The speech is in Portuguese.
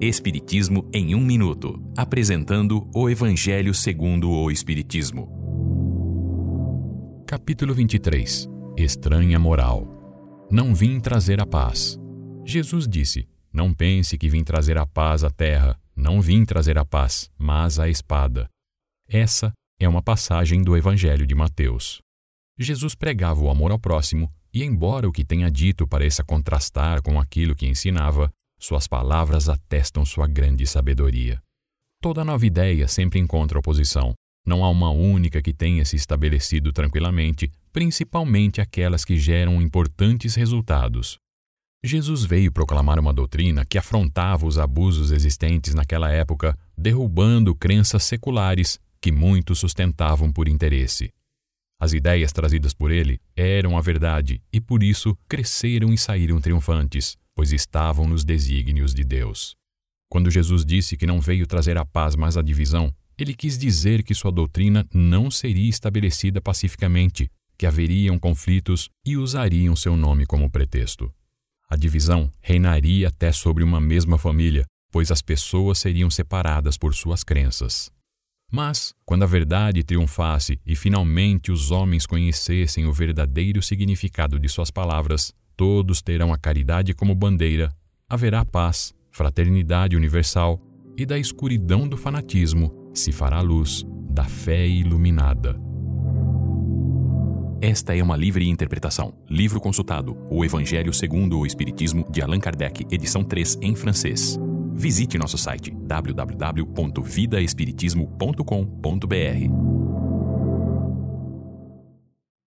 Espiritismo em um minuto, apresentando o Evangelho segundo o Espiritismo. Capítulo 23. Estranha moral. Não vim trazer a paz. Jesus disse: Não pense que vim trazer a paz à terra. Não vim trazer a paz, mas a espada. Essa é uma passagem do Evangelho de Mateus. Jesus pregava o amor ao próximo, e embora o que tenha dito pareça contrastar com aquilo que ensinava, suas palavras atestam sua grande sabedoria. Toda nova ideia sempre encontra oposição. Não há uma única que tenha se estabelecido tranquilamente, principalmente aquelas que geram importantes resultados. Jesus veio proclamar uma doutrina que afrontava os abusos existentes naquela época, derrubando crenças seculares que muitos sustentavam por interesse. As ideias trazidas por ele eram a verdade e por isso cresceram e saíram triunfantes, pois estavam nos desígnios de Deus. Quando Jesus disse que não veio trazer a paz, mas a divisão, ele quis dizer que sua doutrina não seria estabelecida pacificamente, que haveriam conflitos e usariam seu nome como pretexto. A divisão reinaria até sobre uma mesma família, pois as pessoas seriam separadas por suas crenças. Mas, quando a verdade triunfasse e finalmente os homens conhecessem o verdadeiro significado de suas palavras, todos terão a caridade como bandeira, haverá paz, fraternidade universal e da escuridão do fanatismo se fará luz da fé iluminada. Esta é uma livre interpretação. Livro consultado: O Evangelho segundo o Espiritismo, de Allan Kardec, edição 3, em francês. Visite nosso site www.vidaespiritismo.com.br.